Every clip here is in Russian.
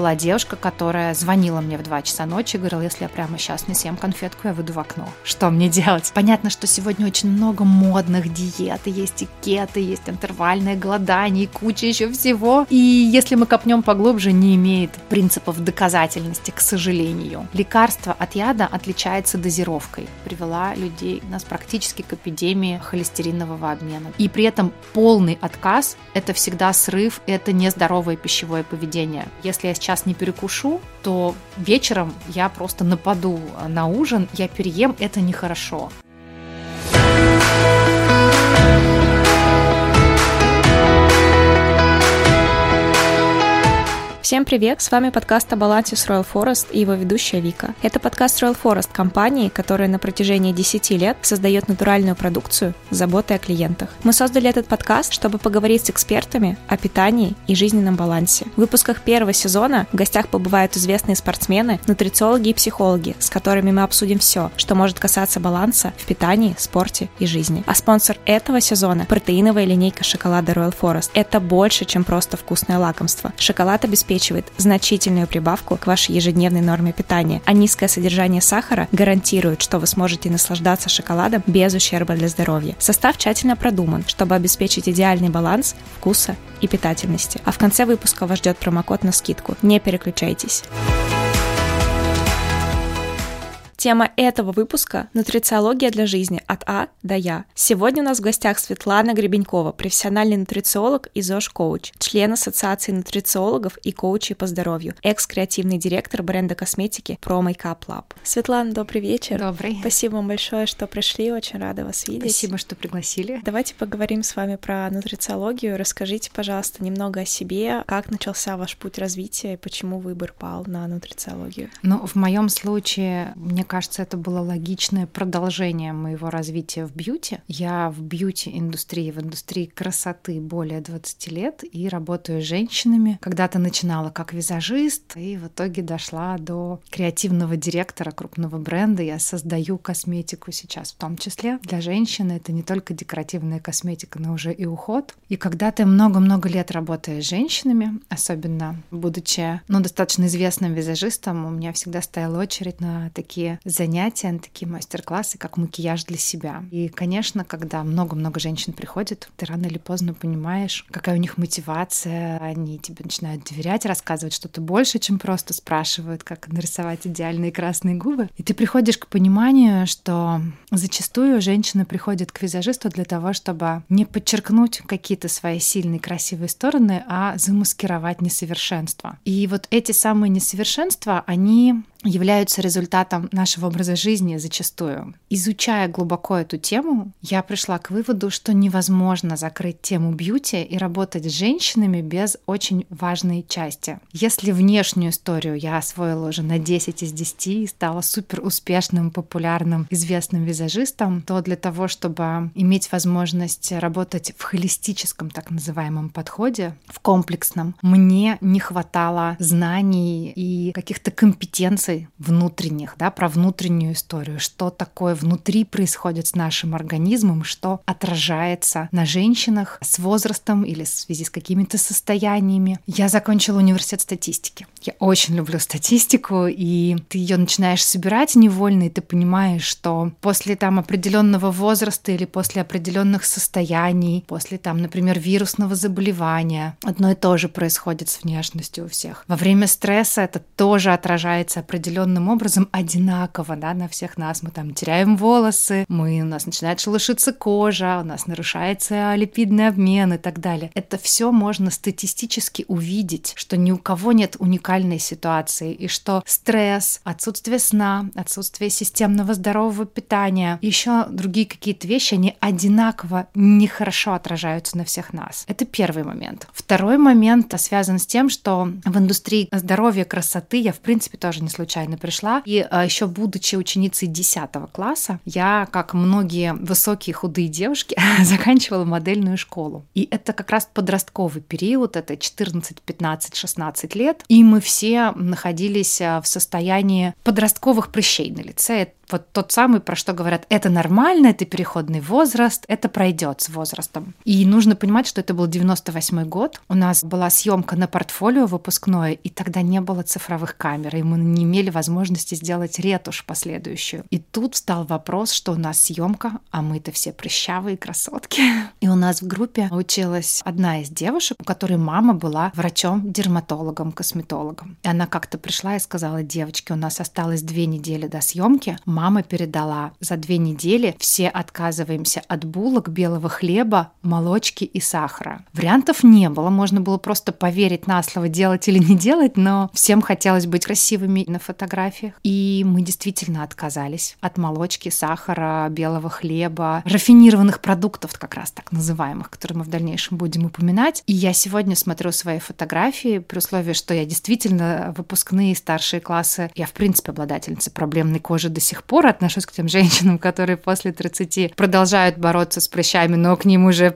была девушка, которая звонила мне в 2 часа ночи и говорила, если я прямо сейчас не съем конфетку, я выйду в окно. Что мне делать? Понятно, что сегодня очень много модных диет, и есть икеты, есть интервальное голодание, и куча еще всего. И если мы копнем поглубже, не имеет принципов доказательности, к сожалению. Лекарство от яда отличается дозировкой. Привела людей нас практически к эпидемии холестеринового обмена. И при этом полный отказ – это всегда срыв, это нездоровое пищевое поведение. Если я сейчас не перекушу, то вечером я просто нападу на ужин, я переем, это нехорошо. Всем привет! С вами подкаст о балансе с Royal Forest и его ведущая Вика. Это подкаст Royal Forest компании, которая на протяжении 10 лет создает натуральную продукцию с заботой о клиентах. Мы создали этот подкаст, чтобы поговорить с экспертами о питании и жизненном балансе. В выпусках первого сезона в гостях побывают известные спортсмены, нутрициологи и психологи, с которыми мы обсудим все, что может касаться баланса в питании, спорте и жизни. А спонсор этого сезона – протеиновая линейка шоколада Royal Forest. Это больше, чем просто вкусное лакомство. Шоколад обеспечивает обеспечивает значительную прибавку к вашей ежедневной норме питания, а низкое содержание сахара гарантирует, что вы сможете наслаждаться шоколадом без ущерба для здоровья. Состав тщательно продуман, чтобы обеспечить идеальный баланс вкуса и питательности. А в конце выпуска вас ждет промокод на скидку. Не переключайтесь. Тема этого выпуска – нутрициология для жизни от А до Я. Сегодня у нас в гостях Светлана Гребенькова, профессиональный нутрициолог и ЗОЖ-коуч, член Ассоциации нутрициологов и коучей по здоровью, экс-креативный директор бренда косметики Pro Makeup Lab. Светлана, добрый вечер. Добрый. Спасибо вам большое, что пришли, очень рада вас видеть. Спасибо, что пригласили. Давайте поговорим с вами про нутрициологию. Расскажите, пожалуйста, немного о себе, как начался ваш путь развития и почему выбор пал на нутрициологию. Ну, в моем случае, мне кажется, это было логичное продолжение моего развития в бьюти. Я в бьюти-индустрии, в индустрии красоты более 20 лет и работаю с женщинами. Когда-то начинала как визажист и в итоге дошла до креативного директора крупного бренда. Я создаю косметику сейчас в том числе. Для женщины это не только декоративная косметика, но уже и уход. И когда ты много-много лет работаешь с женщинами, особенно будучи ну, достаточно известным визажистом, у меня всегда стояла очередь на такие занятия, на такие мастер-классы, как макияж для себя. И, конечно, когда много-много женщин приходит, ты рано или поздно понимаешь, какая у них мотивация, они тебе начинают доверять, рассказывать что-то больше, чем просто спрашивают, как нарисовать идеальные красные губы. И ты приходишь к пониманию, что зачастую женщина приходит к визажисту для того, чтобы не подчеркнуть какие-то свои сильные, красивые стороны, а замаскировать несовершенство. И вот эти самые несовершенства, они являются результатом нашего образа жизни зачастую. Изучая глубоко эту тему, я пришла к выводу, что невозможно закрыть тему бьюти и работать с женщинами без очень важной части. Если внешнюю историю я освоила уже на 10 из 10 и стала супер успешным, популярным, известным визажистом, то для того, чтобы иметь возможность работать в холистическом так называемом подходе, в комплексном, мне не хватало знаний и каких-то компетенций эмоций внутренних, да, про внутреннюю историю, что такое внутри происходит с нашим организмом, что отражается на женщинах с возрастом или в связи с какими-то состояниями. Я закончила университет статистики. Я очень люблю статистику, и ты ее начинаешь собирать невольно, и ты понимаешь, что после там определенного возраста или после определенных состояний, после там, например, вирусного заболевания, одно и то же происходит с внешностью у всех. Во время стресса это тоже отражается определенно определенным образом одинаково да, на всех нас. Мы там теряем волосы, мы, у нас начинает шелушиться кожа, у нас нарушается липидный обмен и так далее. Это все можно статистически увидеть, что ни у кого нет уникальной ситуации, и что стресс, отсутствие сна, отсутствие системного здорового питания, еще другие какие-то вещи, они одинаково нехорошо отражаются на всех нас. Это первый момент. Второй момент связан с тем, что в индустрии здоровья, красоты я, в принципе, тоже не случайно случайно пришла. И а, еще будучи ученицей 10 класса, я, как многие высокие худые девушки, заканчивала модельную школу. И это как раз подростковый период, это 14, 15, 16 лет. И мы все находились а, в состоянии подростковых прыщей на лице Вот тот самый, про что говорят, это нормально, это переходный возраст, это пройдет с возрастом. И нужно понимать, что это был 98 год. У нас была съемка на портфолио выпускное, и тогда не было цифровых камер, и мы не имели возможности сделать ретушь последующую. И тут стал вопрос, что у нас съемка, а мы-то все прыщавые красотки. И у нас в группе училась одна из девушек, у которой мама была врачом-дерматологом, косметологом. И она как-то пришла и сказала, девочки, у нас осталось две недели до съемки. Мама передала за две недели все отказываемся от булок, белого хлеба, молочки и сахара. Вариантов не было, можно было просто поверить на слово, делать или не делать, но всем хотелось быть красивыми на фотографиях. И мы действительно отказались от молочки, сахара, белого хлеба, рафинированных продуктов, как раз так называемых, которые мы в дальнейшем будем упоминать. И я сегодня смотрю свои фотографии, при условии, что я действительно выпускные старшие классы, я в принципе обладательница проблемной кожи до сих пор, отношусь к тем женщинам, которые после 30 продолжают бороться с прыщами, но к ним уже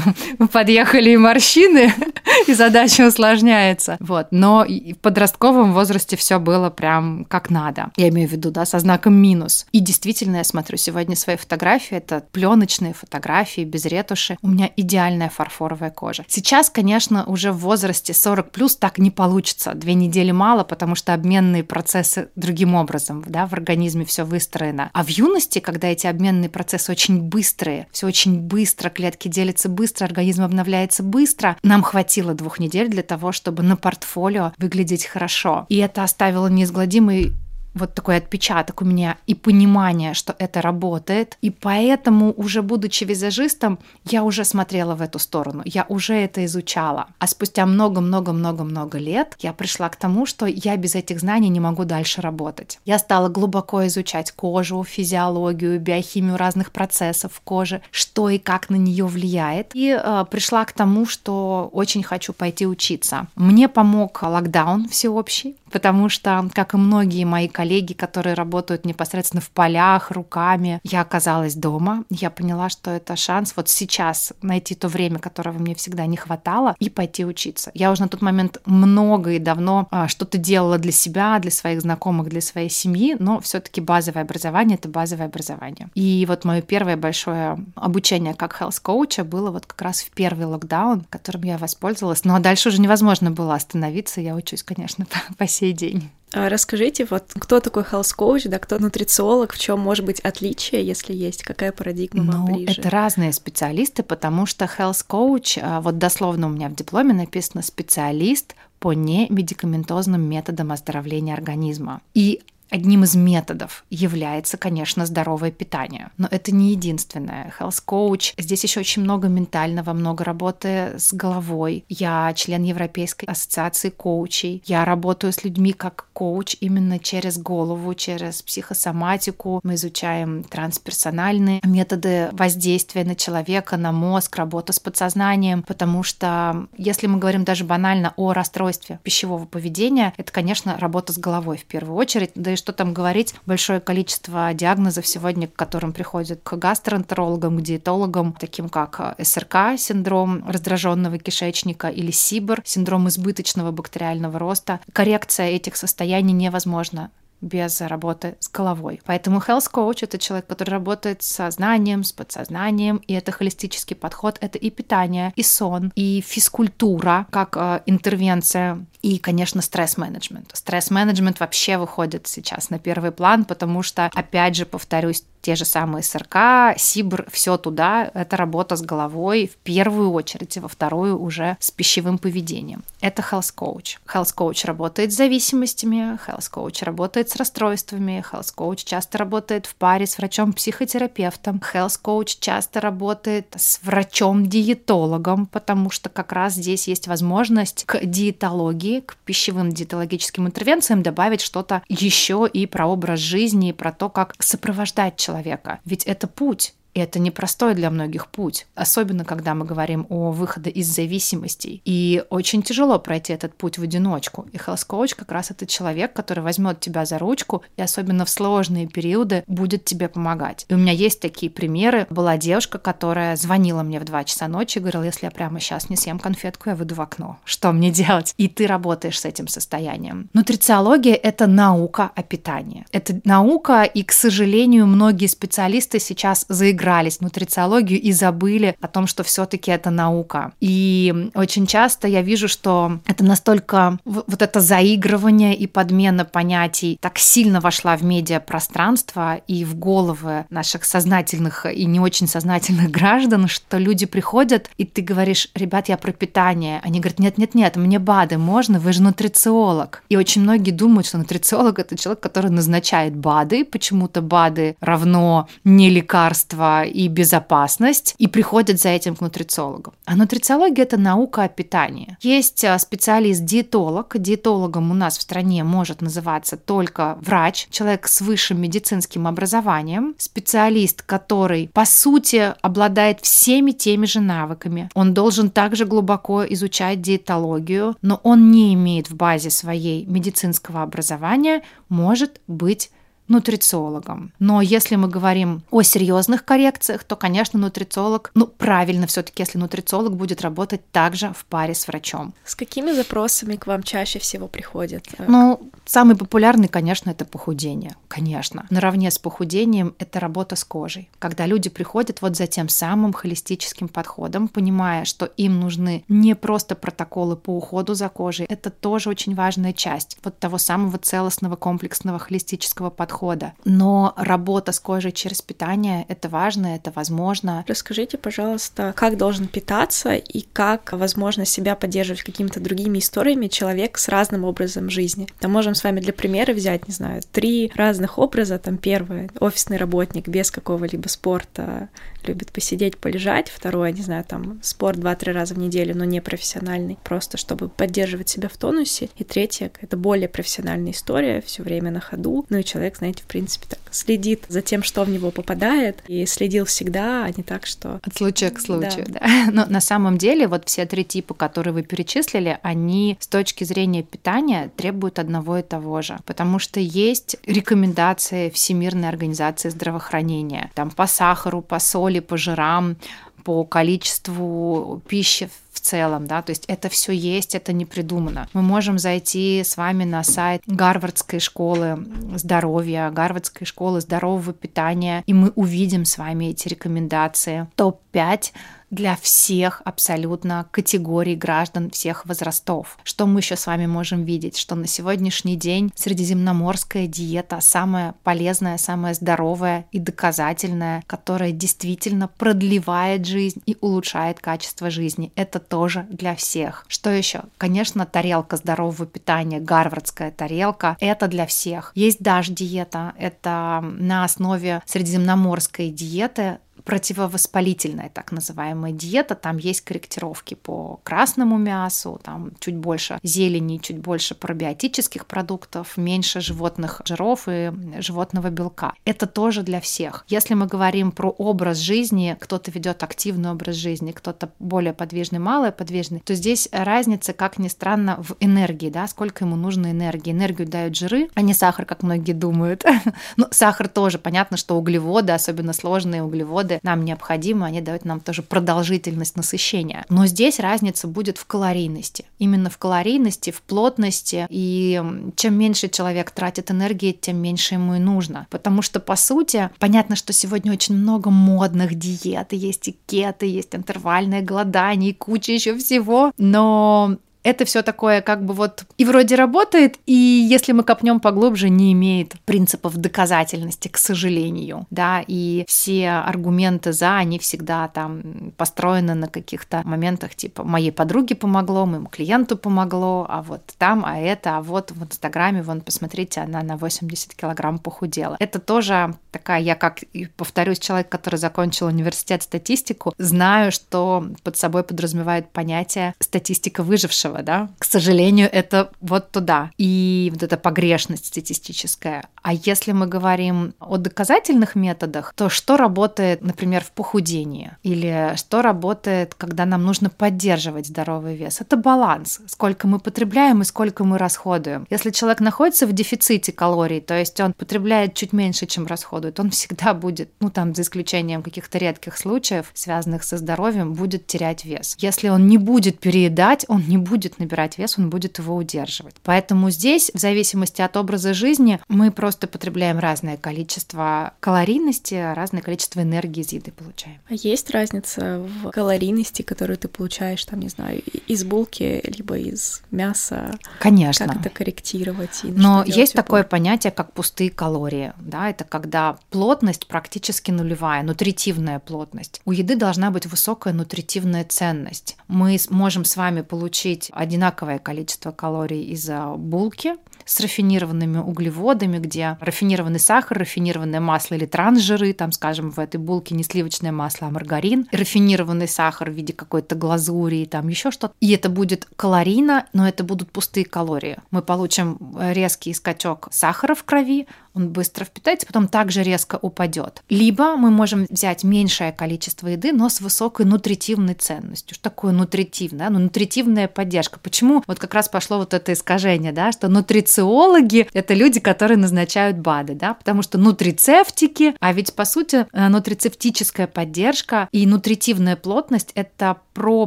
подъехали и морщины, и задача усложняется. Вот. Но в подростковом возрасте все было прям как надо. Я имею в виду, да, со знаком минус. И действительно, я смотрю сегодня свои фотографии, это пленочные фотографии без ретуши. У меня идеальная фарфоровая кожа. Сейчас, конечно, уже в возрасте 40 плюс так не получится. Две недели мало, потому что обменные процессы другим образом, да, в организме все выстроено. А в юности, когда эти обменные процессы очень быстрые, все очень быстро, клетки делятся быстро, организм обновляется быстро, нам хватило двух недель для того, чтобы на портфолио выглядеть хорошо. И это оставило неизгладимый вот такой отпечаток у меня и понимание, что это работает. И поэтому, уже будучи визажистом, я уже смотрела в эту сторону, я уже это изучала. А спустя много-много-много-много лет я пришла к тому, что я без этих знаний не могу дальше работать. Я стала глубоко изучать кожу, физиологию, биохимию разных процессов в коже, что и как на нее влияет. И э, пришла к тому, что очень хочу пойти учиться. Мне помог локдаун всеобщий, потому что, как и многие мои коллеги, которые работают непосредственно в полях, руками, я оказалась дома, я поняла, что это шанс вот сейчас найти то время, которого мне всегда не хватало, и пойти учиться. Я уже на тот момент много и давно а, что-то делала для себя, для своих знакомых, для своей семьи, но все-таки базовое образование — это базовое образование. И вот мое первое большое обучение как health коуча было вот как раз в первый локдаун, которым я воспользовалась. Ну а дальше уже невозможно было остановиться. Я учусь, конечно, по, по сей день. А расскажите, вот кто такой health coach, да, кто нутрициолог, в чем может быть отличие, если есть, какая парадигма ну, вам ближе? Это разные специалисты, потому что health coach, а, вот дословно у меня в дипломе написано специалист по немедикаментозным методам оздоровления организма. И Одним из методов является, конечно, здоровое питание. Но это не единственное. Health Coach. Здесь еще очень много ментального, много работы с головой. Я член Европейской ассоциации коучей. Я работаю с людьми как коуч именно через голову, через психосоматику. Мы изучаем трансперсональные методы воздействия на человека, на мозг, работу с подсознанием. Потому что если мы говорим даже банально о расстройстве пищевого поведения, это, конечно, работа с головой в первую очередь. Да что там говорить, большое количество диагнозов сегодня, к которым приходят к гастроэнтерологам, к диетологам, таким как СРК, синдром раздраженного кишечника, или СИБР, синдром избыточного бактериального роста. Коррекция этих состояний невозможна без работы с головой. Поэтому health coach — это человек, который работает с сознанием, с подсознанием, и это холистический подход, это и питание, и сон, и физкультура как э, интервенция, и, конечно, стресс-менеджмент. Стресс-менеджмент вообще выходит сейчас на первый план, потому что, опять же, повторюсь, те же самые СРК, СИБР, все туда, это работа с головой в первую очередь, и во вторую уже с пищевым поведением. Это health coach. Health coach работает с зависимостями, health coach работает с расстройствами, health coach часто работает в паре с врачом-психотерапевтом, health coach часто работает с врачом-диетологом, потому что как раз здесь есть возможность к диетологии, к пищевым диетологическим интервенциям добавить что-то еще и про образ жизни, и про то, как сопровождать человека. Ведь это путь, И это непростой для многих путь, особенно когда мы говорим о выходе из зависимостей. И очень тяжело пройти этот путь в одиночку. И хелс-коуч как раз это человек, который возьмет тебя за ручку и особенно в сложные периоды будет тебе помогать. И у меня есть такие примеры. Была девушка, которая звонила мне в 2 часа ночи и говорила, если я прямо сейчас не съем конфетку, я выйду в окно. Что мне делать? И ты работаешь с этим состоянием. Нутрициология — это наука о питании. Это наука, и, к сожалению, многие специалисты сейчас заигрались в нутрициологию и забыли о том, что все таки это наука. И очень часто я вижу, что это настолько вот это заигрывание и подмена понятий так сильно вошла в медиапространство и в головы наших сознательных и не очень сознательных граждан, что люди приходят, и ты говоришь, ребят, я про питание. Они говорят, нет-нет-нет, мне БАДы можно, вы же нутрициолог. И очень многие думают, что нутрициолог — это человек, который назначает БАДы, почему-то БАДы равно не лекарство и безопасность, и приходят за этим к нутрициологу. А нутрициология — это наука о питании. Есть а, специалист-диетолог. Диетологом у нас в стране может называться только врач, человек с высшим медицинским образованием, специалист, который, по сути, обладает всеми теми же навыками. Он должен также глубоко изучать диетологию, но он не имеет в базе своей медицинского образования, может быть нутрициологом. Но если мы говорим о серьезных коррекциях, то, конечно, нутрициолог, ну, правильно все-таки, если нутрициолог будет работать также в паре с врачом. С какими запросами к вам чаще всего приходят? Ну, самый популярный, конечно, это похудение. Конечно. Наравне с похудением это работа с кожей. Когда люди приходят вот за тем самым холистическим подходом, понимая, что им нужны не просто протоколы по уходу за кожей, это тоже очень важная часть вот того самого целостного комплексного холистического подхода, подхода. Но работа с кожей через питание — это важно, это возможно. Расскажите, пожалуйста, как должен питаться и как возможно себя поддерживать какими-то другими историями человек с разным образом жизни. Там можем с вами для примера взять, не знаю, три разных образа. Там первый — офисный работник без какого-либо спорта, любит посидеть, полежать. Второе, не знаю, там спорт два-три раза в неделю, но не профессиональный, просто чтобы поддерживать себя в тонусе. И третье, это более профессиональная история, все время на ходу. Ну и человек, знаете, в принципе, так следит за тем, что в него попадает, и следил всегда, а не так, что... От случая к случаю, да. да. Но на самом деле вот все три типа, которые вы перечислили, они с точки зрения питания требуют одного и того же, потому что есть рекомендации Всемирной организации здравоохранения, там по сахару, по соли, по жирам, по количеству пищи в целом, да, то есть это все есть, это не придумано. Мы можем зайти с вами на сайт Гарвардской школы здоровья, Гарвардской школы здорового питания, и мы увидим с вами эти рекомендации. Топ-5 для всех абсолютно категорий граждан всех возрастов. Что мы еще с вами можем видеть? Что на сегодняшний день средиземноморская диета самая полезная, самая здоровая и доказательная, которая действительно продлевает жизнь и улучшает качество жизни. Это тоже для всех. Что еще? Конечно, тарелка здорового питания, гарвардская тарелка, это для всех. Есть даже диета, это на основе средиземноморской диеты, противовоспалительная так называемая диета. Там есть корректировки по красному мясу, там чуть больше зелени, чуть больше пробиотических продуктов, меньше животных жиров и животного белка. Это тоже для всех. Если мы говорим про образ жизни, кто-то ведет активный образ жизни, кто-то более подвижный, малый подвижный, то здесь разница, как ни странно, в энергии, да, сколько ему нужно энергии. Энергию дают жиры, а не сахар, как многие думают. Но сахар тоже, понятно, что углеводы, особенно сложные углеводы, нам необходимы, они дают нам тоже продолжительность насыщения. Но здесь разница будет в калорийности. Именно в калорийности, в плотности. И чем меньше человек тратит энергии, тем меньше ему и нужно. Потому что, по сути, понятно, что сегодня очень много модных диет, есть и кеты, есть интервальное голодание, и куча еще всего. Но это все такое как бы вот и вроде работает, и если мы копнем поглубже, не имеет принципов доказательности, к сожалению, да, и все аргументы за, они всегда там построены на каких-то моментах, типа, моей подруге помогло, моему клиенту помогло, а вот там, а это, а вот в Инстаграме, вон, посмотрите, она на 80 килограмм похудела. Это тоже такая, я как, повторюсь, человек, который закончил университет статистику, знаю, что под собой подразумевает понятие статистика выжившего, этого, да. К сожалению, это вот туда. И вот эта погрешность статистическая. А если мы говорим о доказательных методах, то что работает, например, в похудении? Или что работает, когда нам нужно поддерживать здоровый вес? Это баланс. Сколько мы потребляем и сколько мы расходуем. Если человек находится в дефиците калорий, то есть он потребляет чуть меньше, чем расходует, он всегда будет, ну там за исключением каких-то редких случаев, связанных со здоровьем, будет терять вес. Если он не будет переедать, он не будет набирать вес, он будет его удерживать. Поэтому здесь, в зависимости от образа жизни, мы просто потребляем разное количество калорийности, разное количество энергии из еды получаем. А есть разница в калорийности, которую ты получаешь, там, не знаю, из булки, либо из мяса? Конечно. Как это корректировать? Но есть такое понятие, как пустые калории. Да? Это когда плотность практически нулевая, нутритивная плотность. У еды должна быть высокая нутритивная ценность. Мы можем с вами получить одинаковое количество калорий из булки с рафинированными углеводами, где рафинированный сахар, рафинированное масло или трансжиры, там, скажем, в этой булке не сливочное масло, а маргарин, рафинированный сахар в виде какой-то глазури, там еще что-то. И это будет калорийно, но это будут пустые калории. Мы получим резкий скачок сахара в крови, он быстро впитается, потом также резко упадет. Либо мы можем взять меньшее количество еды, но с высокой нутритивной ценностью. Что такое нутритивная? Ну, нутритивная поддержка. Почему вот как раз пошло вот это искажение, да, что нутрициологи — это люди, которые назначают БАДы, да, потому что нутрицептики, а ведь по сути э, нутрицептическая поддержка и нутритивная плотность — это про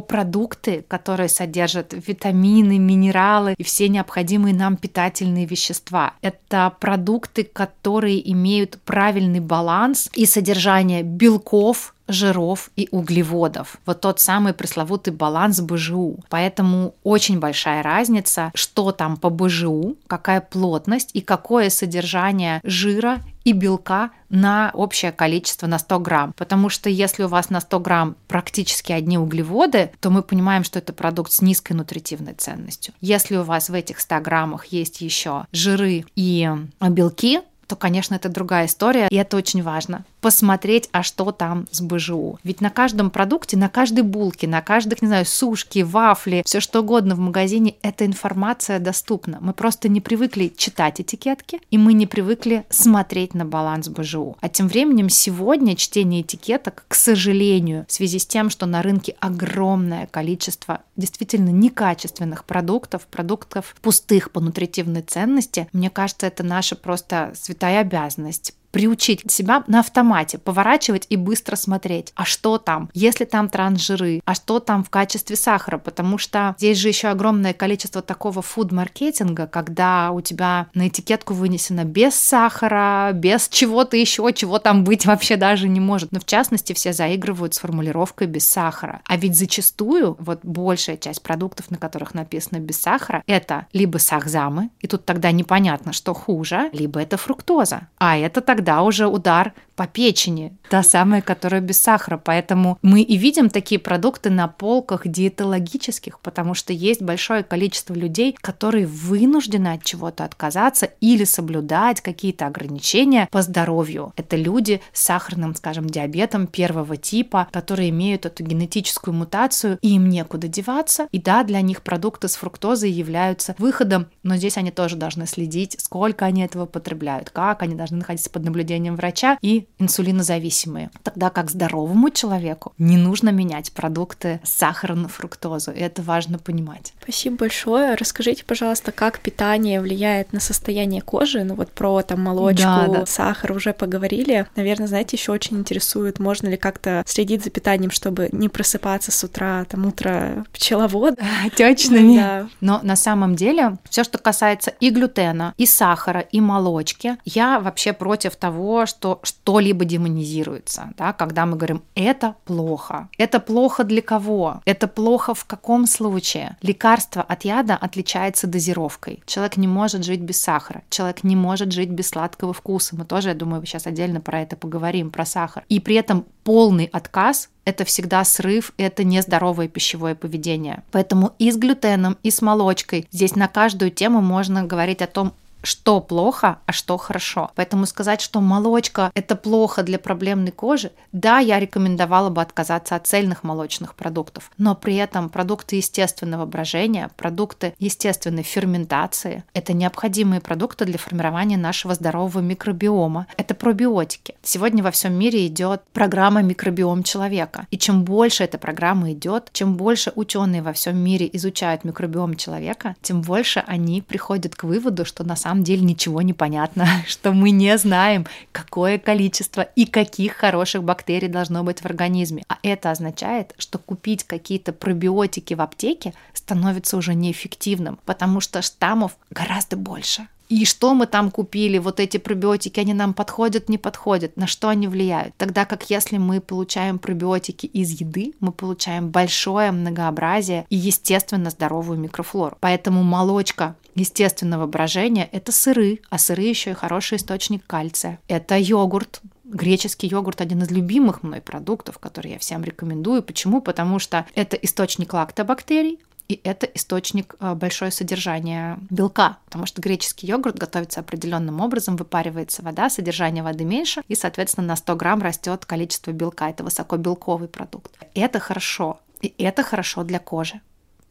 продукты, которые содержат витамины, минералы и все необходимые нам питательные вещества. Это продукты, которые имеют правильный баланс и содержание белков, жиров и углеводов. Вот тот самый пресловутый баланс БЖУ. Поэтому очень большая разница, что там по БЖУ, какая плотность и какое содержание жира и белка на общее количество на 100 грамм. Потому что если у вас на 100 грамм практически одни углеводы, то мы понимаем, что это продукт с низкой нутритивной ценностью. Если у вас в этих 100 граммах есть еще жиры и белки, то, конечно, это другая история, и это очень важно посмотреть, а что там с БЖУ. Ведь на каждом продукте, на каждой булке, на каждых, не знаю, сушки, вафли, все что угодно в магазине, эта информация доступна. Мы просто не привыкли читать этикетки, и мы не привыкли смотреть на баланс БЖУ. А тем временем сегодня чтение этикеток, к сожалению, в связи с тем, что на рынке огромное количество действительно некачественных продуктов, продуктов пустых по нутритивной ценности, мне кажется, это наша просто святая обязанность приучить себя на автомате поворачивать и быстро смотреть, а что там, если там трансжиры, а что там в качестве сахара, потому что здесь же еще огромное количество такого фуд-маркетинга, когда у тебя на этикетку вынесено без сахара, без чего-то еще, чего там быть вообще даже не может. Но в частности все заигрывают с формулировкой без сахара. А ведь зачастую вот большая часть продуктов, на которых написано без сахара, это либо сахзамы, и тут тогда непонятно, что хуже, либо это фруктоза. А это тогда тогда уже удар по печени, та самая, которая без сахара. Поэтому мы и видим такие продукты на полках диетологических, потому что есть большое количество людей, которые вынуждены от чего-то отказаться или соблюдать какие-то ограничения по здоровью. Это люди с сахарным, скажем, диабетом первого типа, которые имеют эту генетическую мутацию, и им некуда деваться. И да, для них продукты с фруктозой являются выходом, но здесь они тоже должны следить, сколько они этого потребляют, как они должны находиться под наблюдением врача и инсулинозависимые. Тогда как здоровому человеку не нужно менять продукты с сахаром на фруктозу, и это важно понимать. Спасибо большое. Расскажите, пожалуйста, как питание влияет на состояние кожи? Ну вот про там молочку, да, да. сахар уже поговорили. Наверное, знаете, еще очень интересует, можно ли как-то следить за питанием, чтобы не просыпаться с утра, там утро пчеловод. Точно. Да. Но на самом деле все, что касается и глютена, и сахара, и молочки, я вообще против того, что что-либо демонизируется, да, когда мы говорим «это плохо». Это плохо для кого? Это плохо в каком случае? Лекарство от яда отличается дозировкой. Человек не может жить без сахара, человек не может жить без сладкого вкуса. Мы тоже, я думаю, сейчас отдельно про это поговорим, про сахар. И при этом полный отказ это всегда срыв, это нездоровое пищевое поведение. Поэтому и с глютеном, и с молочкой здесь на каждую тему можно говорить о том, что плохо, а что хорошо. Поэтому сказать, что молочка это плохо для проблемной кожи, да, я рекомендовала бы отказаться от цельных молочных продуктов, но при этом продукты естественного брожения, продукты естественной ферментации – это необходимые продукты для формирования нашего здорового микробиома. Это пробиотики. Сегодня во всем мире идет программа микробиом человека. И чем больше эта программа идет, чем больше ученые во всем мире изучают микробиом человека, тем больше они приходят к выводу, что на самом деле ничего не понятно, что мы не знаем, какое количество и каких хороших бактерий должно быть в организме. А это означает, что купить какие-то пробиотики в аптеке становится уже неэффективным, потому что штаммов гораздо больше и что мы там купили, вот эти пробиотики, они нам подходят, не подходят, на что они влияют. Тогда как если мы получаем пробиотики из еды, мы получаем большое многообразие и естественно здоровую микрофлору. Поэтому молочка естественного брожения – это сыры, а сыры еще и хороший источник кальция. Это йогурт, Греческий йогурт один из любимых мной продуктов, который я всем рекомендую. Почему? Потому что это источник лактобактерий, и это источник э, большое содержание белка, потому что греческий йогурт готовится определенным образом, выпаривается вода, содержание воды меньше, и, соответственно, на 100 грамм растет количество белка. Это высокобелковый продукт. Это хорошо. И это хорошо для кожи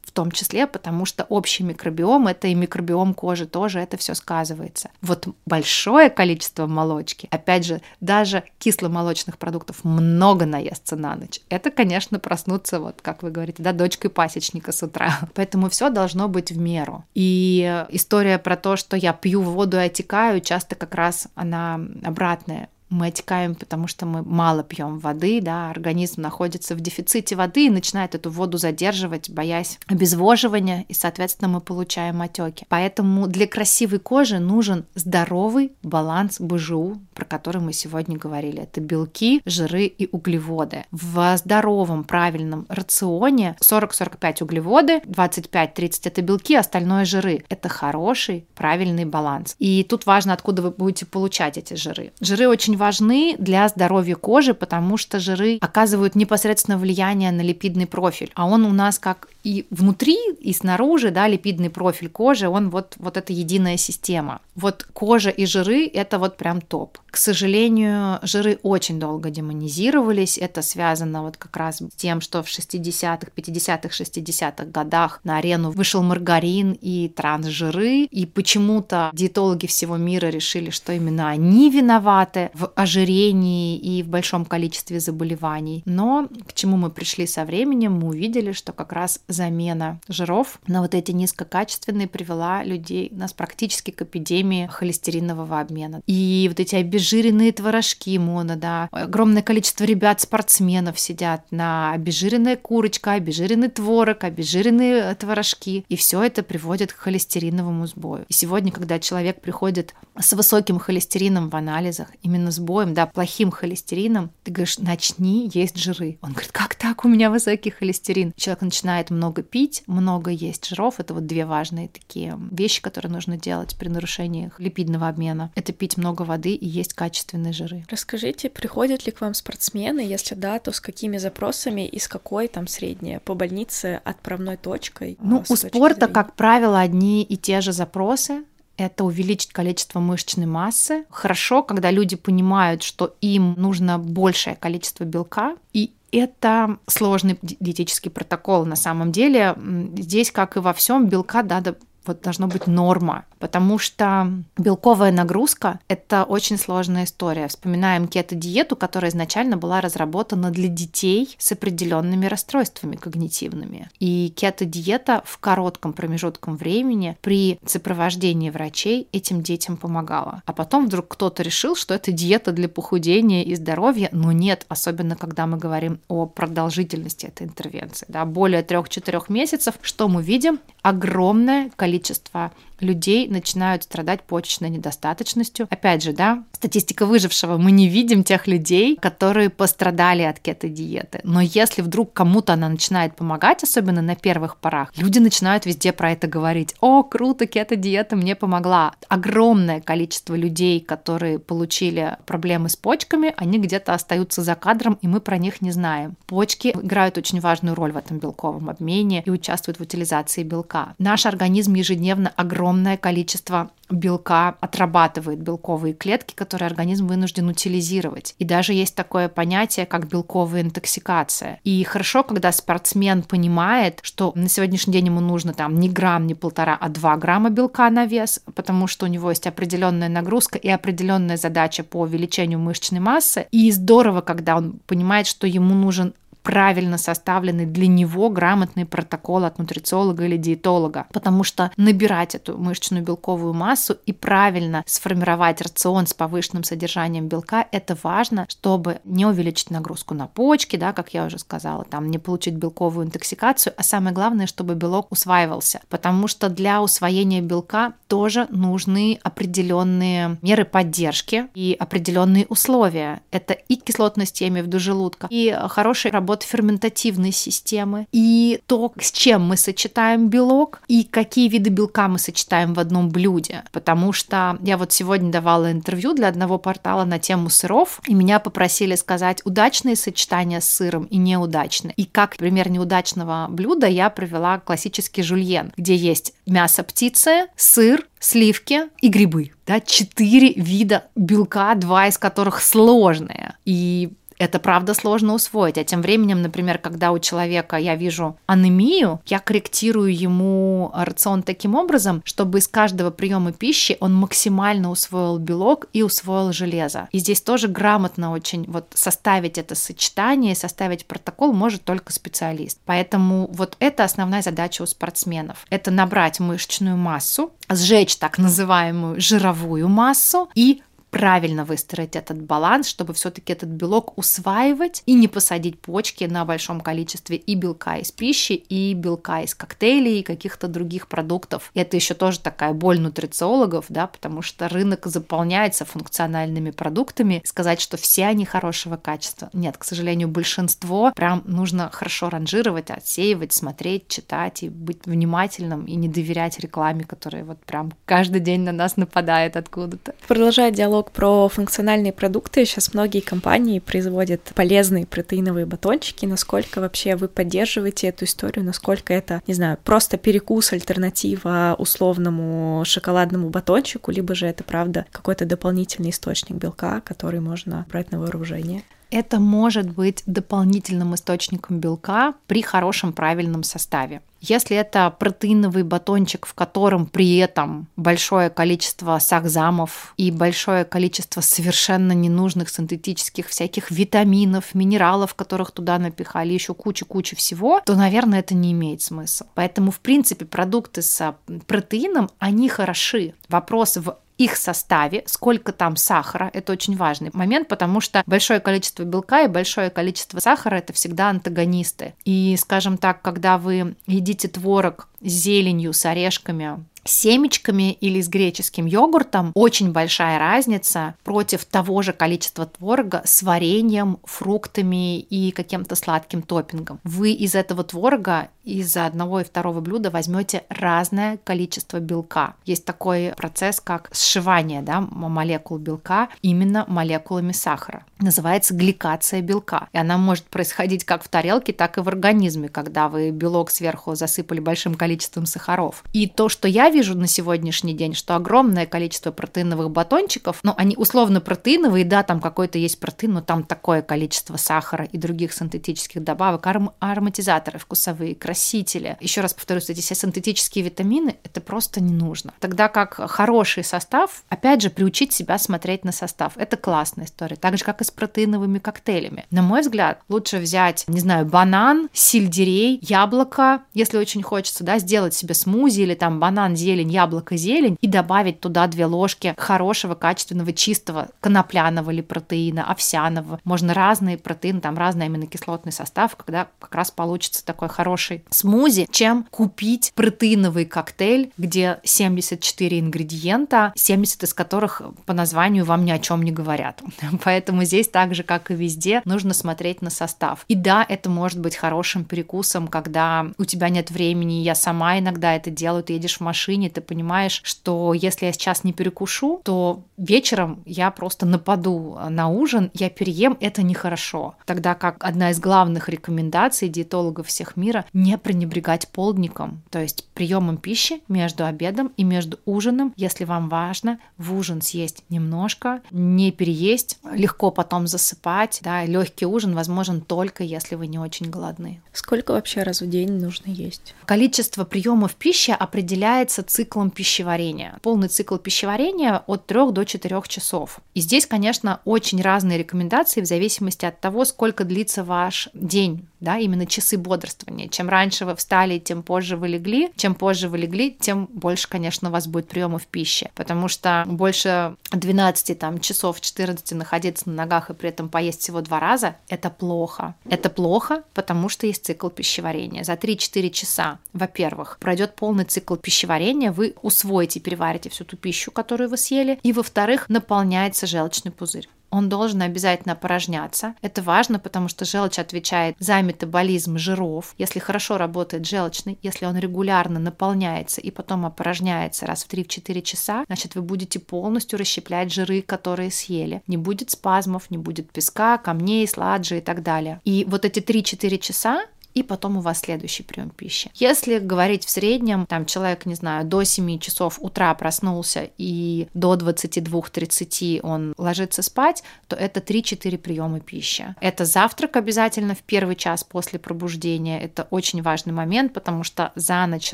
в том числе, потому что общий микробиом, это и микробиом кожи тоже, это все сказывается. Вот большое количество молочки, опять же, даже кисломолочных продуктов много наестся на ночь. Это, конечно, проснуться, вот как вы говорите, да, дочкой пасечника с утра. Поэтому все должно быть в меру. И история про то, что я пью воду и отекаю, часто как раз она обратная мы отекаем, потому что мы мало пьем воды, да, организм находится в дефиците воды и начинает эту воду задерживать, боясь обезвоживания, и, соответственно, мы получаем отеки. Поэтому для красивой кожи нужен здоровый баланс БЖУ, про который мы сегодня говорили. Это белки, жиры и углеводы. В здоровом, правильном рационе 40-45 углеводы, 25-30 это белки, остальное жиры. Это хороший, правильный баланс. И тут важно, откуда вы будете получать эти жиры. Жиры очень важны для здоровья кожи, потому что жиры оказывают непосредственно влияние на липидный профиль. А он у нас как и внутри, и снаружи, да, липидный профиль кожи, он вот, вот эта единая система. Вот кожа и жиры – это вот прям топ. К сожалению, жиры очень долго демонизировались. Это связано вот как раз с тем, что в 60-х, 50-х, 60-х годах на арену вышел маргарин и трансжиры. И почему-то диетологи всего мира решили, что именно они виноваты в ожирении и в большом количестве заболеваний. Но к чему мы пришли со временем, мы увидели, что как раз замена жиров на вот эти низкокачественные привела людей нас практически к эпидемии холестеринового обмена. И вот эти обезжиренные творожки моно, да, огромное количество ребят-спортсменов сидят на обезжиренная курочка, обезжиренный творог, обезжиренные творожки, и все это приводит к холестериновому сбою. И сегодня, когда человек приходит с высоким холестерином в анализах, именно сбоем, да, плохим холестерином, ты говоришь, начни есть жиры. Он говорит, как так, у меня высокий холестерин. Человек начинает много пить, много есть жиров. Это вот две важные такие вещи, которые нужно делать при нарушении липидного обмена. Это пить много воды и есть качественные жиры. Расскажите, приходят ли к вам спортсмены? Если да, то с какими запросами и с какой там средней по больнице отправной точкой? Ну, у спорта, зрения? как правило, одни и те же запросы это увеличить количество мышечной массы. Хорошо, когда люди понимают, что им нужно большее количество белка, и это сложный диетический протокол на самом деле. Здесь, как и во всем, белка надо вот должно быть норма, потому что белковая нагрузка – это очень сложная история. Вспоминаем кето-диету, которая изначально была разработана для детей с определенными расстройствами когнитивными. И кето-диета в коротком промежутком времени при сопровождении врачей этим детям помогала. А потом вдруг кто-то решил, что это диета для похудения и здоровья, но нет, особенно когда мы говорим о продолжительности этой интервенции. Да, более 3-4 месяцев, что мы видим? Огромное количество количество людей начинают страдать почечной недостаточностью. Опять же, да, статистика выжившего, мы не видим тех людей, которые пострадали от кето-диеты. Но если вдруг кому-то она начинает помогать, особенно на первых порах, люди начинают везде про это говорить. О, круто, кето-диета мне помогла. Огромное количество людей, которые получили проблемы с почками, они где-то остаются за кадром, и мы про них не знаем. Почки играют очень важную роль в этом белковом обмене и участвуют в утилизации белка. Наш организм ежедневно ежедневно огромное количество белка отрабатывает белковые клетки, которые организм вынужден утилизировать. И даже есть такое понятие, как белковая интоксикация. И хорошо, когда спортсмен понимает, что на сегодняшний день ему нужно там не грамм, не полтора, а два грамма белка на вес, потому что у него есть определенная нагрузка и определенная задача по увеличению мышечной массы. И здорово, когда он понимает, что ему нужен правильно составленный для него грамотный протокол от нутрициолога или диетолога, потому что набирать эту мышечную белковую массу и правильно сформировать рацион с повышенным содержанием белка, это важно, чтобы не увеличить нагрузку на почки, да, как я уже сказала, там не получить белковую интоксикацию, а самое главное, чтобы белок усваивался, потому что для усвоения белка тоже нужны определенные меры поддержки и определенные условия. Это и кислотность в желудка, и хорошая работа работы ферментативной системы, и то, с чем мы сочетаем белок, и какие виды белка мы сочетаем в одном блюде. Потому что я вот сегодня давала интервью для одного портала на тему сыров, и меня попросили сказать удачные сочетания с сыром и неудачные. И как пример неудачного блюда я провела классический жульен, где есть мясо птицы, сыр, сливки и грибы. Да, четыре вида белка, два из которых сложные. И это правда сложно усвоить. А тем временем, например, когда у человека я вижу анемию, я корректирую ему рацион таким образом, чтобы из каждого приема пищи он максимально усвоил белок и усвоил железо. И здесь тоже грамотно очень вот составить это сочетание, составить протокол может только специалист. Поэтому вот это основная задача у спортсменов. Это набрать мышечную массу, сжечь так называемую жировую массу и правильно выстроить этот баланс, чтобы все-таки этот белок усваивать и не посадить почки на большом количестве и белка из пищи, и белка из коктейлей, и каких-то других продуктов. И это еще тоже такая боль нутрициологов, да, потому что рынок заполняется функциональными продуктами. Сказать, что все они хорошего качества. Нет, к сожалению, большинство прям нужно хорошо ранжировать, отсеивать, смотреть, читать и быть внимательным и не доверять рекламе, которая вот прям каждый день на нас нападает откуда-то. Продолжая диалог диалог про функциональные продукты. Сейчас многие компании производят полезные протеиновые батончики. Насколько вообще вы поддерживаете эту историю? Насколько это, не знаю, просто перекус, альтернатива условному шоколадному батончику, либо же это, правда, какой-то дополнительный источник белка, который можно брать на вооружение? Это может быть дополнительным источником белка при хорошем правильном составе. Если это протеиновый батончик, в котором при этом большое количество сахзамов и большое количество совершенно ненужных синтетических всяких витаминов, минералов, которых туда напихали, еще куча-куча всего, то, наверное, это не имеет смысла. Поэтому, в принципе, продукты с протеином, они хороши. Вопрос в их составе, сколько там сахара, это очень важный момент, потому что большое количество белка и большое количество сахара это всегда антагонисты. И, скажем так, когда вы едите творог с зеленью, с орешками, с семечками или с греческим йогуртом очень большая разница против того же количества творога с вареньем, фруктами и каким-то сладким топпингом. Вы из этого творога из одного и второго блюда возьмете разное количество белка. Есть такой процесс, как сшивание да, молекул белка именно молекулами сахара. Называется гликация белка. И она может происходить как в тарелке, так и в организме, когда вы белок сверху засыпали большим количеством сахаров. И то, что я вижу на сегодняшний день, что огромное количество протеиновых батончиков, ну, они условно протеиновые, да, там какой-то есть протеин, но там такое количество сахара и других синтетических добавок, аром- ароматизаторы вкусовые, красители. Еще раз повторюсь, эти все синтетические витамины, это просто не нужно. Тогда как хороший состав, опять же, приучить себя смотреть на состав. Это классная история. Так же, как и с протеиновыми коктейлями. На мой взгляд, лучше взять, не знаю, банан, сельдерей, яблоко, если очень хочется, да, сделать себе смузи или там банан, зелень, яблоко, зелень и добавить туда две ложки хорошего, качественного, чистого конопляного или протеина, овсяного. Можно разные протеины, там разный аминокислотный состав, когда как раз получится такой хороший смузи, чем купить протеиновый коктейль, где 74 ингредиента, 70 из которых по названию вам ни о чем не говорят. Поэтому здесь так же, как и везде, нужно смотреть на состав. И да, это может быть хорошим перекусом, когда у тебя нет времени, я сама иногда это делаю, ты едешь в машине, ты понимаешь, что если я сейчас не перекушу, то вечером я просто нападу на ужин, я переем, это нехорошо. Тогда как одна из главных рекомендаций диетологов всех мира — не не пренебрегать полдником, то есть приемом пищи между обедом и между ужином, если вам важно в ужин съесть немножко, не переесть, легко потом засыпать, да, легкий ужин возможен только если вы не очень голодны. Сколько вообще раз в день нужно есть? Количество приемов пищи определяется циклом пищеварения. Полный цикл пищеварения от 3 до 4 часов. И здесь, конечно, очень разные рекомендации в зависимости от того, сколько длится ваш день, да, именно часы бодрствования. Чем раньше вы встали, тем позже вы легли. Чем позже вы легли, тем больше, конечно, у вас будет приемов пищи, потому что больше 12 там, часов, 14 находиться на ногах и при этом поесть всего два раза, это плохо. Это плохо, потому что есть цикл пищеварения. За 3-4 часа, во-первых, пройдет полный цикл пищеварения, вы усвоите, переварите всю ту пищу, которую вы съели, и, во-вторых, наполняется желчный пузырь он должен обязательно опорожняться. Это важно, потому что желчь отвечает за метаболизм жиров. Если хорошо работает желчный, если он регулярно наполняется и потом опорожняется раз в 3-4 часа, значит вы будете полностью расщеплять жиры, которые съели. Не будет спазмов, не будет песка, камней, сладжи и так далее. И вот эти 3-4 часа и потом у вас следующий прием пищи. Если говорить в среднем, там человек, не знаю, до 7 часов утра проснулся и до 22-30 он ложится спать, то это 3-4 приема пищи. Это завтрак обязательно в первый час после пробуждения. Это очень важный момент, потому что за ночь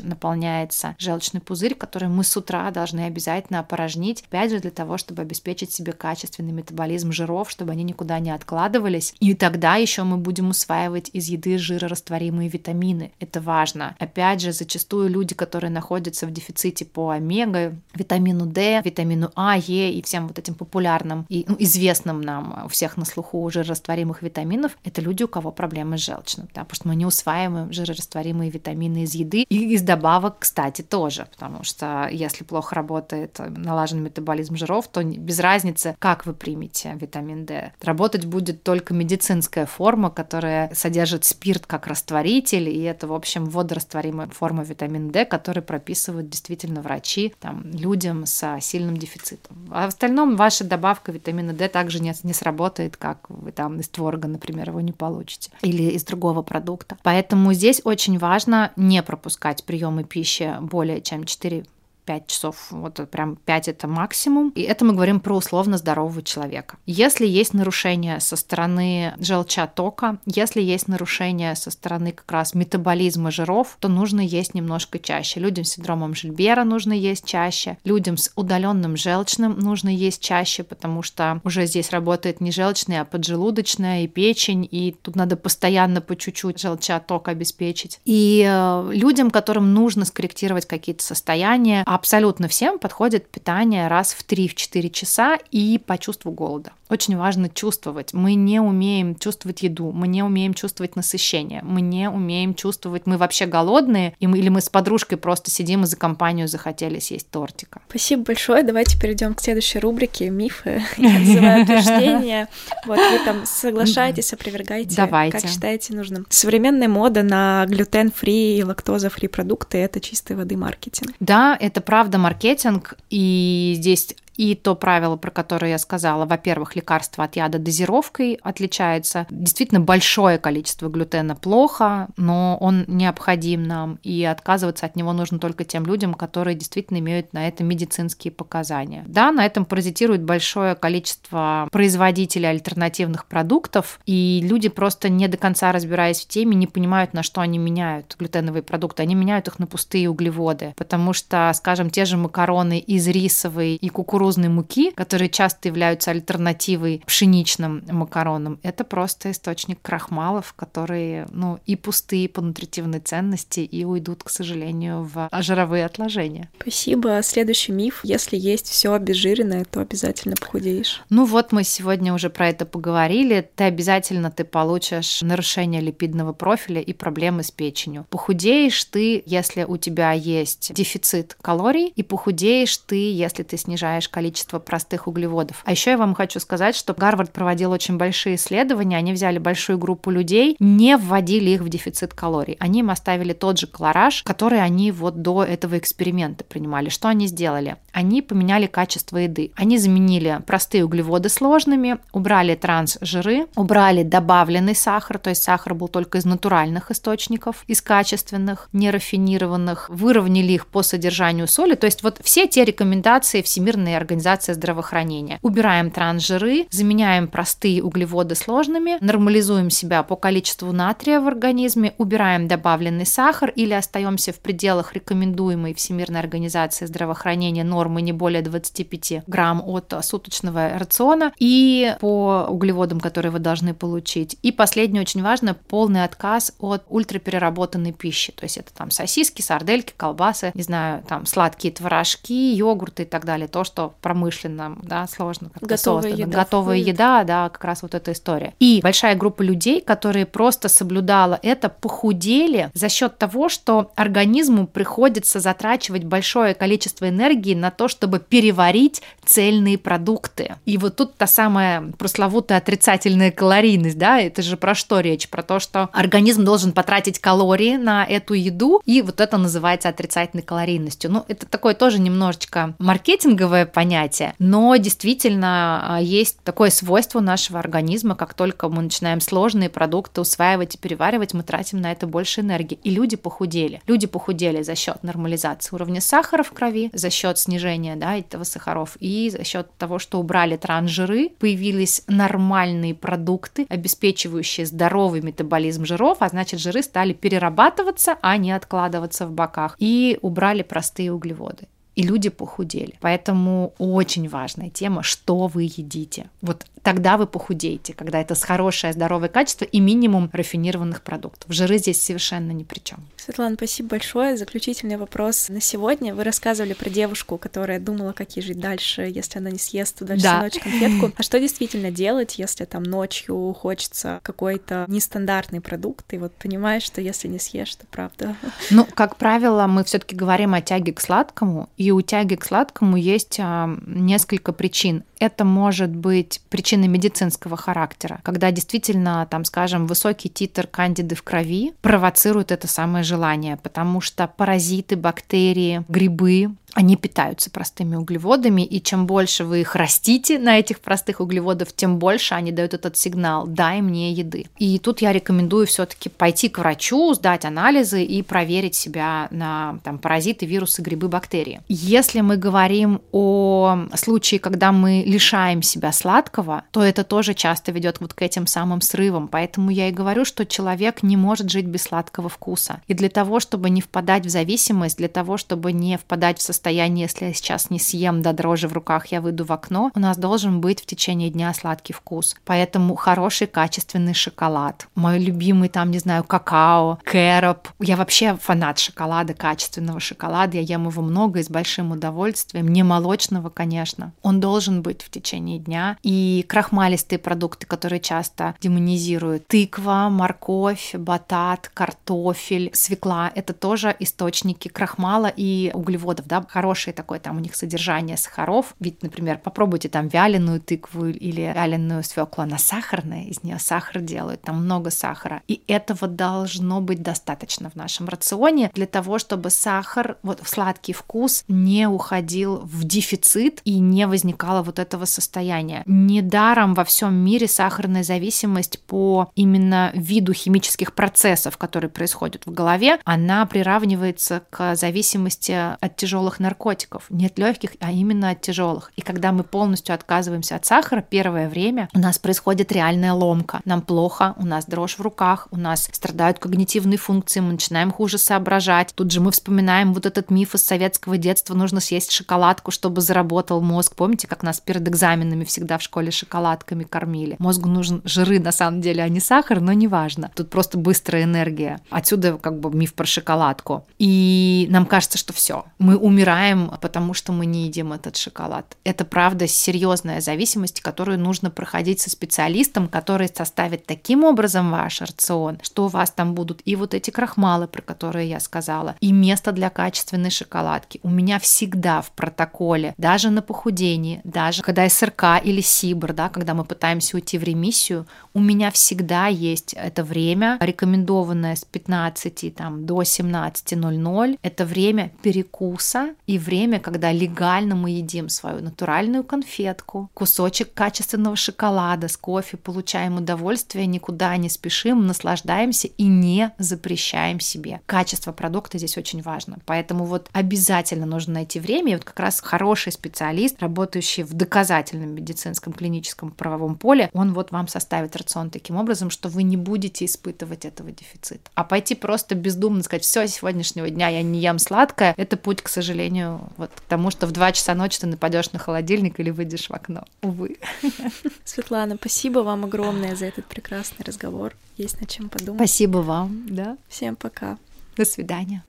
наполняется желчный пузырь, который мы с утра должны обязательно опорожнить, опять же, для того, чтобы обеспечить себе качественный метаболизм жиров, чтобы они никуда не откладывались. И тогда еще мы будем усваивать из еды жирорастворимые растворимые витамины. Это важно. Опять же, зачастую люди, которые находятся в дефиците по омега, витамину D, витамину А, Е и всем вот этим популярным и ну, известным нам у всех на слуху жирорастворимых витаминов, это люди, у кого проблемы с желчным, да, потому что мы не усваиваем жирорастворимые витамины из еды и из добавок, кстати, тоже, потому что если плохо работает налажен метаболизм жиров, то без разницы, как вы примете витамин D. Работать будет только медицинская форма, которая содержит спирт как растворитель и это, в общем, водорастворимая форма витамина D, который прописывают действительно врачи там, людям с сильным дефицитом. А в остальном ваша добавка витамина D также не, не сработает, как вы там из творога, например, его не получите, или из другого продукта. Поэтому здесь очень важно не пропускать приемы пищи более чем 4 5 часов, вот прям 5 это максимум. И это мы говорим про условно здорового человека. Если есть нарушение со стороны желчатока, если есть нарушение со стороны как раз метаболизма жиров, то нужно есть немножко чаще. Людям с синдромом Жильбера нужно есть чаще, людям с удаленным желчным нужно есть чаще, потому что уже здесь работает не желчная, а поджелудочная и печень, и тут надо постоянно по чуть-чуть желчаток обеспечить. И э, людям, которым нужно скорректировать какие-то состояния, абсолютно всем подходит питание раз в 3-4 часа и по чувству голода. Очень важно чувствовать. Мы не умеем чувствовать еду, мы не умеем чувствовать насыщение, мы не умеем чувствовать, мы вообще голодные, и мы, или мы с подружкой просто сидим и за компанию захотели съесть тортика. Спасибо большое. Давайте перейдем к следующей рубрике «Мифы». Я называю утверждения. Вот вы там соглашаетесь, опровергаете, Давайте. как считаете нужным. Современная мода на глютен-фри и лактоза-фри продукты — это чистой воды маркетинг. Да, это правда маркетинг, и здесь и то правило, про которое я сказала, во-первых, лекарство от яда дозировкой отличается. Действительно, большое количество глютена плохо, но он необходим нам, и отказываться от него нужно только тем людям, которые действительно имеют на это медицинские показания. Да, на этом паразитирует большое количество производителей альтернативных продуктов, и люди просто не до конца разбираясь в теме, не понимают, на что они меняют глютеновые продукты. Они меняют их на пустые углеводы, потому что, скажем, те же макароны из рисовой и кукурузной кукурузной муки, которые часто являются альтернативой пшеничным макаронам, это просто источник крахмалов, которые, ну, и пустые по нутритивной ценности, и уйдут, к сожалению, в жировые отложения. Спасибо. Следующий миф. Если есть все обезжиренное, то обязательно похудеешь. Ну вот мы сегодня уже про это поговорили. Ты обязательно ты получишь нарушение липидного профиля и проблемы с печенью. Похудеешь ты, если у тебя есть дефицит калорий, и похудеешь ты, если ты снижаешь количество простых углеводов. А еще я вам хочу сказать, что Гарвард проводил очень большие исследования. Они взяли большую группу людей, не вводили их в дефицит калорий. Они им оставили тот же колораж, который они вот до этого эксперимента принимали. Что они сделали? Они поменяли качество еды. Они заменили простые углеводы сложными, убрали трансжиры, убрали добавленный сахар, то есть сахар был только из натуральных источников, из качественных, нерафинированных, выровняли их по содержанию соли. То есть вот все те рекомендации Всемирной организации здравоохранения. Убираем трансжиры, заменяем простые углеводы сложными, нормализуем себя по количеству натрия в организме, убираем добавленный сахар или остаемся в пределах рекомендуемой Всемирной организации здравоохранения нормы не более 25 грамм от суточного рациона и по углеводам, которые вы должны получить. И последнее очень важно, полный отказ от ультрапереработанной пищи. То есть это там сосиски, сардельки, колбасы, не знаю, там сладкие творожки, йогурты и так далее. То, что промышленно, да, сложно как-то Готовая создано. еда Готовая входит. еда, да, как раз вот эта история. И большая группа людей, которые просто соблюдала это, похудели за счет того, что организму приходится затрачивать большое количество энергии на то, чтобы переварить цельные продукты. И вот тут та самая пресловутая отрицательная калорийность, да, это же про что речь? Про то, что организм должен потратить калории на эту еду, и вот это называется отрицательной калорийностью. Ну, это такое тоже немножечко маркетинговое понятие, но действительно а, есть такое свойство нашего организма, как только мы начинаем сложные продукты усваивать и переваривать, мы тратим на это больше энергии. И люди похудели. Люди похудели за счет нормализации уровня сахара в крови, за счет снижения да, этого сахаров и за счет того, что убрали трансжиры, появились нормальные продукты, обеспечивающие здоровый метаболизм жиров, а значит жиры стали перерабатываться, а не откладываться в боках. И убрали простые углеводы и люди похудели. Поэтому очень важная тема, что вы едите. Вот тогда вы похудеете, когда это с хорошее, здоровое качество и минимум рафинированных продуктов. Жиры здесь совершенно ни при чем. Светлана, спасибо большое. Заключительный вопрос на сегодня. Вы рассказывали про девушку, которая думала, как ей жить дальше, если она не съест дальше Да. ночь конфетку. А что действительно делать, если там ночью хочется какой-то нестандартный продукт, и вот понимаешь, что если не съешь, то правда. Ну, как правило, мы все-таки говорим о тяге к сладкому, и у тяги к сладкому есть а, несколько причин. Это может быть причиной медицинского характера, когда действительно, там, скажем, высокий титр кандиды в крови провоцирует это самое желание, потому что паразиты, бактерии, грибы, они питаются простыми углеводами, и чем больше вы их растите на этих простых углеводов, тем больше они дают этот сигнал «дай мне еды». И тут я рекомендую все таки пойти к врачу, сдать анализы и проверить себя на там, паразиты, вирусы, грибы, бактерии. Если мы говорим о случае, когда мы лишаем себя сладкого, то это тоже часто ведет вот к этим самым срывам. Поэтому я и говорю, что человек не может жить без сладкого вкуса. И для того, чтобы не впадать в зависимость, для того, чтобы не впадать в состояние, если я сейчас не съем до дрожи в руках, я выйду в окно, у нас должен быть в течение дня сладкий вкус. Поэтому хороший качественный шоколад. Мой любимый там, не знаю, какао, кэроп. Я вообще фанат шоколада, качественного шоколада. Я ем его много и с большим удовольствием. Не молочного, конечно. Он должен быть в течение дня. И крахмалистые продукты, которые часто демонизируют. Тыква, морковь, батат, картофель, свекла. Это тоже источники крахмала и углеводов, да, хорошее такое там у них содержание сахаров. Ведь, например, попробуйте там вяленую тыкву или вяленую свеклу, она сахарная, из нее сахар делают, там много сахара. И этого должно быть достаточно в нашем рационе для того, чтобы сахар, вот сладкий вкус не уходил в дефицит и не возникало вот этого состояния. Недаром во всем мире сахарная зависимость по именно виду химических процессов, которые происходят в голове, она приравнивается к зависимости от тяжелых наркотиков. Не от легких, а именно от тяжелых. И когда мы полностью отказываемся от сахара, первое время у нас происходит реальная ломка. Нам плохо, у нас дрожь в руках, у нас страдают когнитивные функции, мы начинаем хуже соображать. Тут же мы вспоминаем вот этот миф из советского детства, нужно съесть шоколадку, чтобы заработал мозг. Помните, как нас перед экзаменами всегда в школе шоколадками кормили? Мозгу нужен жиры, на самом деле, а не сахар, но неважно. Тут просто быстрая энергия. Отсюда как бы миф про шоколадку. И нам кажется, что все, мы умираем умираем, потому что мы не едим этот шоколад. Это правда серьезная зависимость, которую нужно проходить со специалистом, который составит таким образом ваш рацион, что у вас там будут и вот эти крахмалы, про которые я сказала, и место для качественной шоколадки. У меня всегда в протоколе, даже на похудении, даже когда СРК или СИБР, да, когда мы пытаемся уйти в ремиссию, у меня всегда есть это время, рекомендованное с 15 там, до 17.00. Это время перекуса и время, когда легально мы едим свою натуральную конфетку, кусочек качественного шоколада с кофе, получаем удовольствие, никуда не спешим, наслаждаемся и не запрещаем себе. Качество продукта здесь очень важно. Поэтому вот обязательно нужно найти время. И вот как раз хороший специалист, работающий в доказательном медицинском клиническом правовом поле, он вот вам составит рацион таким образом, что вы не будете испытывать этого дефицита. А пойти просто бездумно сказать, все, сегодняшнего дня я не ем сладкое, это путь, к сожалению, вот к тому, что в 2 часа ночи ты нападешь на холодильник или выйдешь в окно. Увы. Светлана, спасибо вам огромное за этот прекрасный разговор. Есть над чем подумать. Спасибо вам, да. Всем пока. До свидания.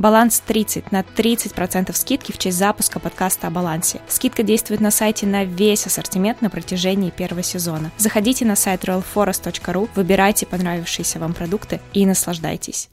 Баланс 30 на 30% скидки в честь запуска подкаста о балансе. Скидка действует на сайте на весь ассортимент на протяжении первого сезона. Заходите на сайт royalforest.ru, выбирайте понравившиеся вам продукты и наслаждайтесь.